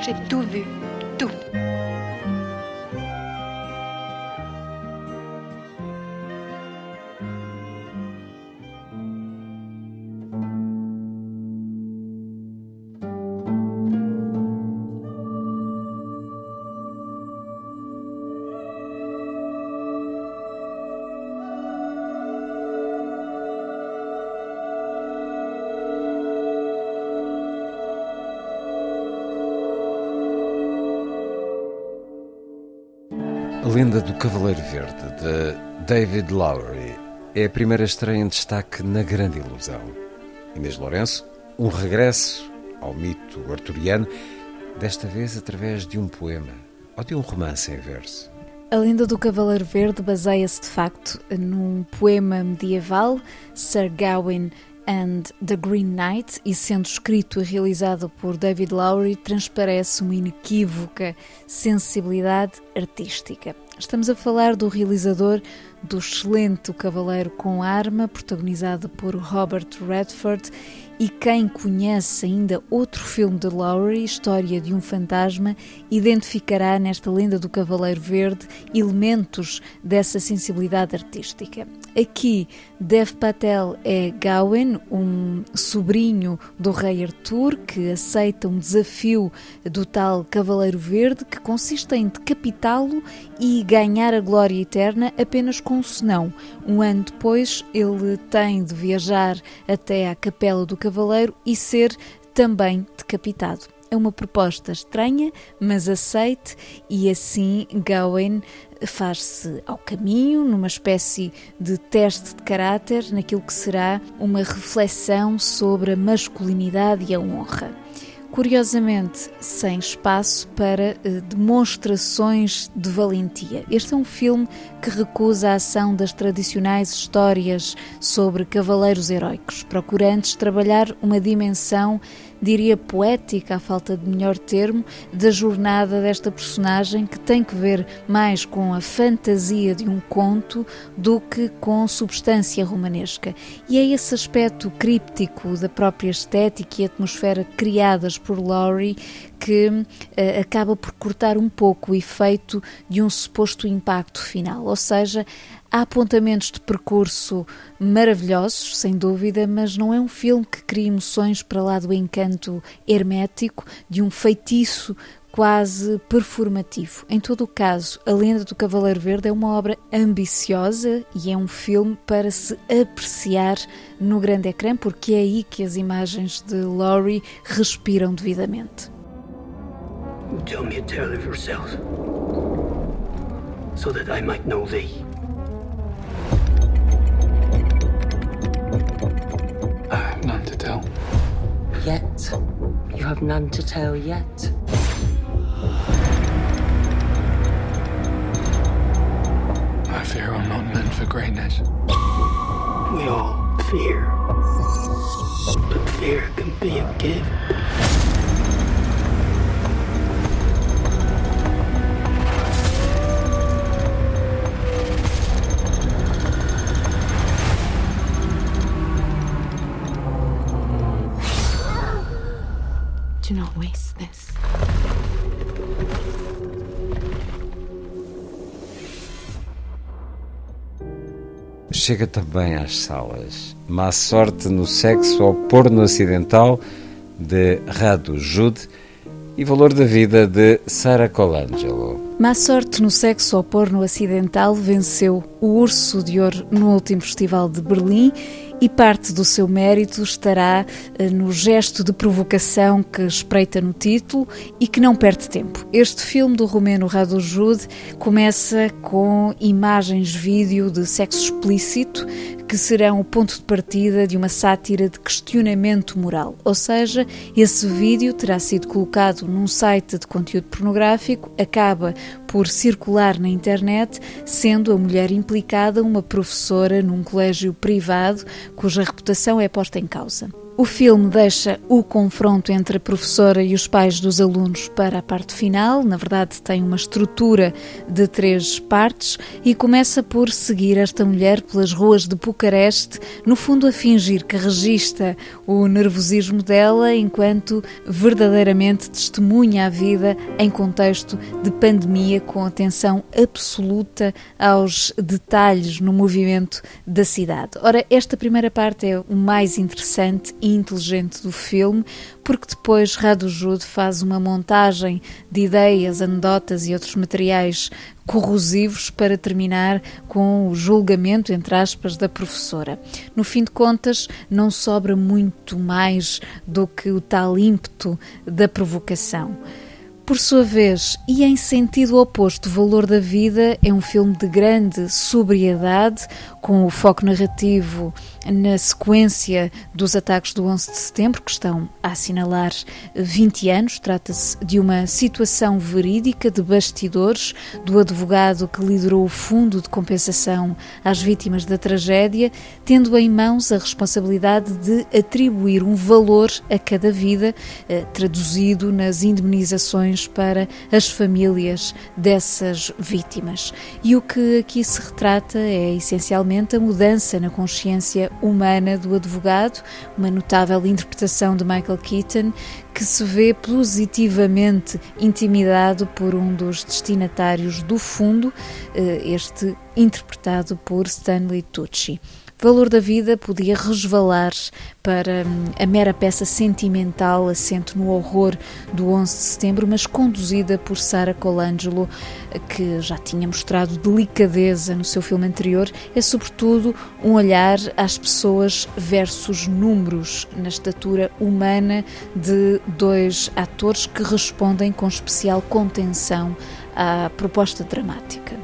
J'ai tout vu. Tout. Lenda do Cavaleiro Verde, de David Lowery, é a primeira estreia em destaque na Grande Ilusão. Inês Lourenço, um regresso ao mito arturiano, desta vez através de um poema ou de um romance em verso. A lenda do Cavaleiro Verde baseia-se de facto num poema medieval, Sir Gawain and the Green Knight, e sendo escrito e realizado por David Lowery, transparece uma inequívoca sensibilidade artística. Estamos a falar do realizador do excelente Cavaleiro com Arma, protagonizado por Robert Redford, e quem conhece ainda outro filme de Lowry, História de um Fantasma, identificará nesta lenda do Cavaleiro Verde elementos dessa sensibilidade artística. Aqui, Dev Patel é Gawain, um sobrinho do rei Arthur, que aceita um desafio do tal Cavaleiro Verde, que consiste em decapitá-lo e ganhar a glória eterna apenas com um senão. Um ano depois, ele tem de viajar até à Capela do Cavaleiro e ser também decapitado. É uma proposta estranha, mas aceite, e assim Gawain faz-se ao caminho, numa espécie de teste de caráter, naquilo que será uma reflexão sobre a masculinidade e a honra curiosamente sem espaço para eh, demonstrações de valentia. Este é um filme que recusa a ação das tradicionais histórias sobre cavaleiros heróicos, procurando trabalhar uma dimensão diria poética, à falta de melhor termo, da jornada desta personagem que tem que ver mais com a fantasia de um conto do que com substância romanesca. E é esse aspecto críptico da própria estética e atmosfera criadas por Laurie que uh, acaba por cortar um pouco o efeito de um suposto impacto final. Ou seja, há apontamentos de percurso maravilhosos, sem dúvida, mas não é um filme que cria emoções para lá do encanto hermético, de um feitiço quase performativo. Em todo o caso, A Lenda do Cavaleiro Verde é uma obra ambiciosa e é um filme para se apreciar no grande ecrã, porque é aí que as imagens de Laurie respiram devidamente. Tell me a tale of yourself, so that I might know thee. I have none to tell. Yet. You have none to tell yet. I fear I'm not meant for greatness. We all fear, but fear can be a gift. Chega também às salas. Má sorte no sexo ao porno acidental de Radu Jude e Valor da Vida de Sarah Colangelo. Má sorte no sexo ao porno acidental venceu o Urso de Ouro no último Festival de Berlim e parte do seu mérito estará eh, no gesto de provocação que espreita no título e que não perde tempo. Este filme do romeno Radu Jude começa com imagens vídeo de sexo explícito que serão o ponto de partida de uma sátira de questionamento moral. Ou seja, esse vídeo terá sido colocado num site de conteúdo pornográfico, acaba por circular na internet, sendo a mulher implicada uma professora num colégio privado cuja reputação é posta em causa. O filme deixa o confronto entre a professora e os pais dos alunos para a parte final. Na verdade, tem uma estrutura de três partes e começa por seguir esta mulher pelas ruas de Bucareste, no fundo a fingir que registra o nervosismo dela enquanto verdadeiramente testemunha a vida em contexto de pandemia, com atenção absoluta aos detalhes no movimento da cidade. Ora, esta primeira parte é o mais interessante inteligente do filme, porque depois Rado Jude faz uma montagem de ideias, anedotas e outros materiais corrosivos para terminar com o julgamento, entre aspas, da professora. No fim de contas, não sobra muito mais do que o tal ímpeto da provocação. Por sua vez, e em sentido oposto, O Valor da Vida é um filme de grande sobriedade, com o foco narrativo na sequência dos ataques do 11 de setembro, que estão a assinalar 20 anos. Trata-se de uma situação verídica de bastidores do advogado que liderou o Fundo de Compensação às Vítimas da Tragédia, tendo em mãos a responsabilidade de atribuir um valor a cada vida, eh, traduzido nas indemnizações para as famílias dessas vítimas. E o que aqui se retrata é essencialmente a mudança na consciência humana do advogado, uma notável interpretação de Michael Keaton, que se vê positivamente intimidado por um dos destinatários do fundo, eh, este interpretado por Stanley Tucci valor da vida podia resvalar para hum, a mera peça sentimental assente no horror do 11 de setembro, mas conduzida por Sara Colangelo, que já tinha mostrado delicadeza no seu filme anterior, é sobretudo um olhar às pessoas versus números na estatura humana de dois atores que respondem com especial contenção à proposta dramática.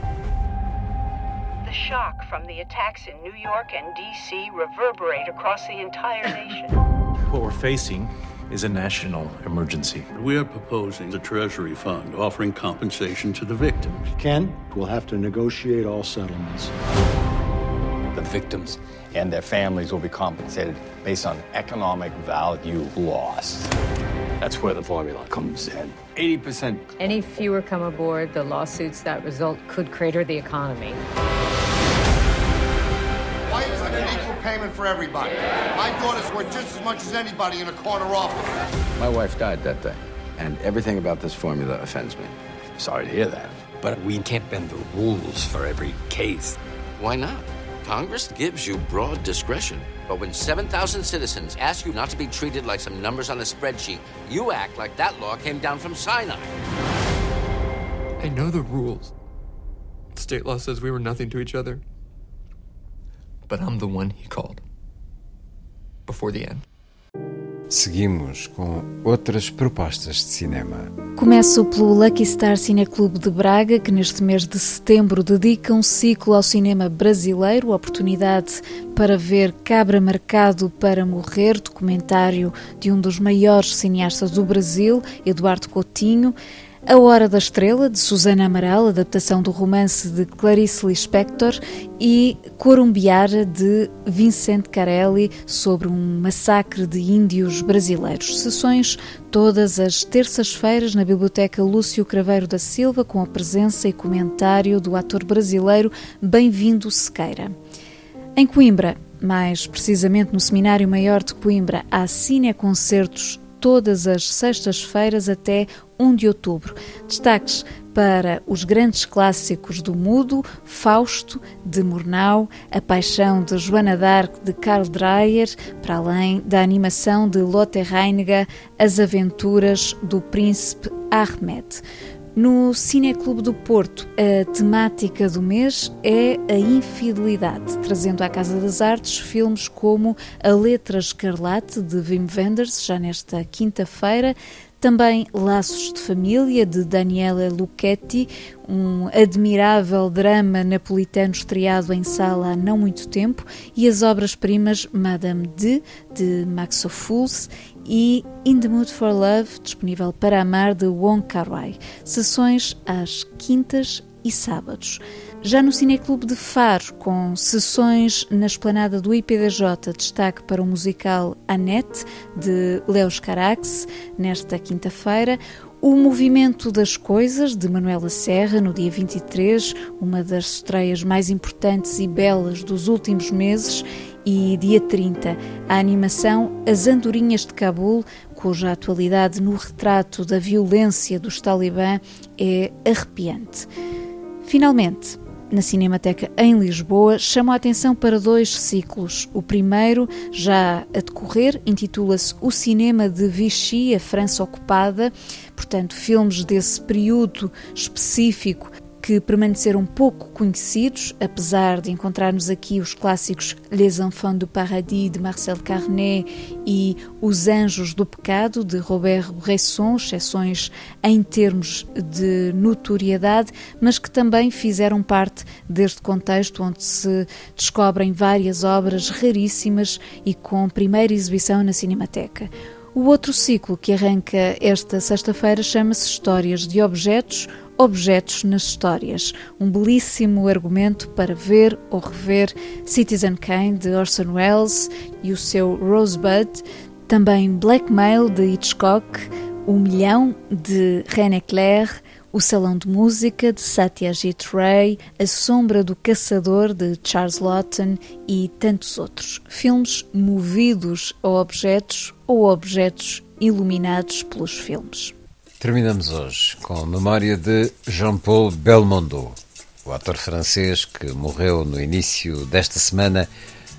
The shock from the attacks in New York and D.C. reverberate across the entire nation. What we're facing is a national emergency. We are proposing the Treasury Fund offering compensation to the victims. Ken, we'll have to negotiate all settlements. The victims and their families will be compensated based on economic value lost. That's where the formula comes in. 80%. Any fewer come aboard, the lawsuits that result could crater the economy. Payment for everybody? My daughter's worth just as much as anybody in a corner office. My wife died that day, and everything about this formula offends me. Sorry to hear that. But we can't bend the rules for every case. Why not? Congress gives you broad discretion. But when 7,000 citizens ask you not to be treated like some numbers on a spreadsheet, you act like that law came down from Sinai. I know the rules. State law says we were nothing to each other. But I'm the one he called. Before the end. Seguimos com outras propostas de cinema. Começo pelo Lucky Star Cine Clube de Braga, que neste mês de setembro dedica um ciclo ao cinema brasileiro, oportunidade para ver Cabra Marcado para Morrer, documentário de um dos maiores cineastas do Brasil, Eduardo Coutinho. A Hora da Estrela, de Susana Amaral, adaptação do romance de Clarice Lispector, e Corumbiara, de Vicente Carelli, sobre um massacre de índios brasileiros. Sessões todas as terças-feiras na Biblioteca Lúcio Craveiro da Silva, com a presença e comentário do ator brasileiro Bem-vindo Sequeira. Em Coimbra, mais precisamente no Seminário Maior de Coimbra, há cineconcertos todas as sextas-feiras até 1 de outubro. Destaques para os grandes clássicos do mudo, Fausto, de Murnau, A Paixão de Joana d'Arc, de Karl Dreyer, para além da animação de Lotte Reiniger, As Aventuras do Príncipe Ahmed. No Cineclube do Porto, a temática do mês é a infidelidade, trazendo à Casa das Artes filmes como A Letra Escarlate, de Wim Wenders, já nesta quinta-feira, também Laços de Família, de Daniela Lucchetti, um admirável drama napolitano estreado em sala há não muito tempo, e as obras-primas Madame D, de Max Ophuls, e In the Mood for Love, disponível para amar, de Wong Kar-wai. Sessões às quintas e sábados. Já no Cineclube de Faro, com sessões na esplanada do IPDJ, destaque para o musical Annette, de Leos Carax, nesta quinta-feira. O Movimento das Coisas, de Manuela Serra, no dia 23, uma das estreias mais importantes e belas dos últimos meses. E dia 30, a animação As Andorinhas de Cabul, cuja atualidade no retrato da violência dos talibã é arrepiante. Finalmente, na Cinemateca em Lisboa, chamo a atenção para dois ciclos. O primeiro, já a decorrer, intitula-se O Cinema de Vichy, a França Ocupada, portanto, filmes desse período específico que permaneceram pouco conhecidos, apesar de encontrarmos aqui os clássicos Les Enfants du Paradis de Marcel Carnet e Os Anjos do Pecado de Robert Bresson, exceções em termos de notoriedade, mas que também fizeram parte deste contexto onde se descobrem várias obras raríssimas e com primeira exibição na Cinemateca. O outro ciclo que arranca esta sexta-feira chama-se Histórias de Objetos Objetos nas Histórias, um belíssimo argumento para ver ou rever Citizen Kane de Orson Welles e o seu Rosebud, também Blackmail de Hitchcock, O Milhão de René Clair, O Salão de Música de Satyajit Ray, A Sombra do Caçador de Charles Lawton e tantos outros. Filmes movidos a objetos ou objetos iluminados pelos filmes. Terminamos hoje com a memória de Jean-Paul Belmondo, o ator francês que morreu no início desta semana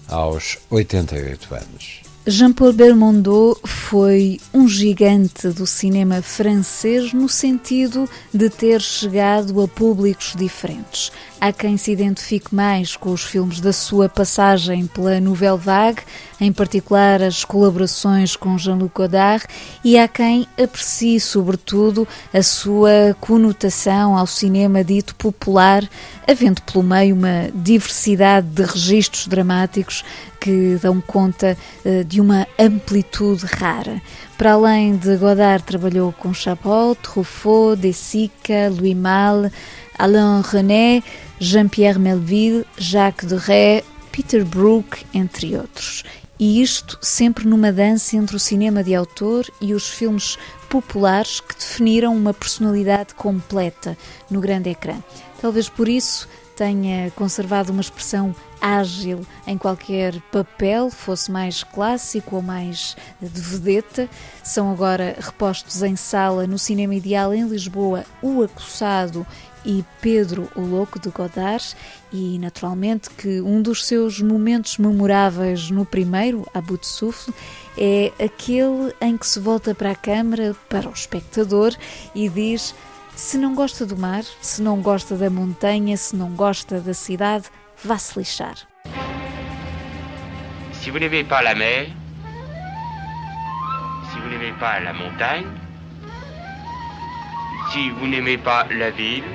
aos 88 anos. Jean-Paul Belmondo foi um gigante do cinema francês no sentido de ter chegado a públicos diferentes. Há quem se identifique mais com os filmes da sua passagem pela Nouvelle Vague, em particular as colaborações com Jean-Luc Godard, e há quem aprecie sobretudo a sua conotação ao cinema dito popular, havendo pelo meio uma diversidade de registros dramáticos que dão conta uh, de uma amplitude rara. Para além de Godard, trabalhou com Chabrol, Truffaut, De Sica, Louis Malle, Alain René, Jean-Pierre Melville, Jacques Deray, Peter Brook, entre outros. E isto sempre numa dança entre o cinema de autor e os filmes populares que definiram uma personalidade completa no grande ecrã. Talvez por isso tenha conservado uma expressão ágil em qualquer papel, fosse mais clássico ou mais de vedeta. São agora repostos em sala no Cinema Ideal em Lisboa O Acossado e Pedro o Louco de Godard e naturalmente que um dos seus momentos memoráveis no primeiro, a Souffle, é aquele em que se volta para a câmara, para o espectador e diz se não gosta do mar, se não gosta da montanha, se não gosta da cidade, vá-se lixar. Si vous n'aimez pas la mer, si vous n'aimez pas la montagne, si vous n'aimez pas la ville,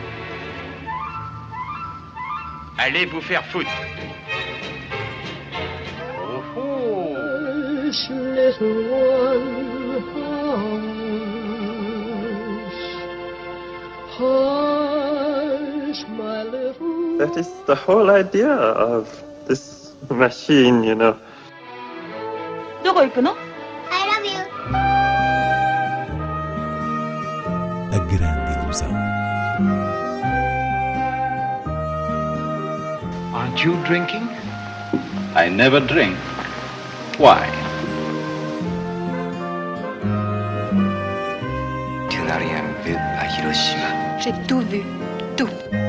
allez vous faire foutre. Hush, little one, hush, hush, my little. That is the whole idea of this machine, you know. どこ行くの I love you. A grande ilusão. Aren't you drinking? I never drink. Why? Tu n'as rien vu à Hiroshima. J'ai tout vu, tout.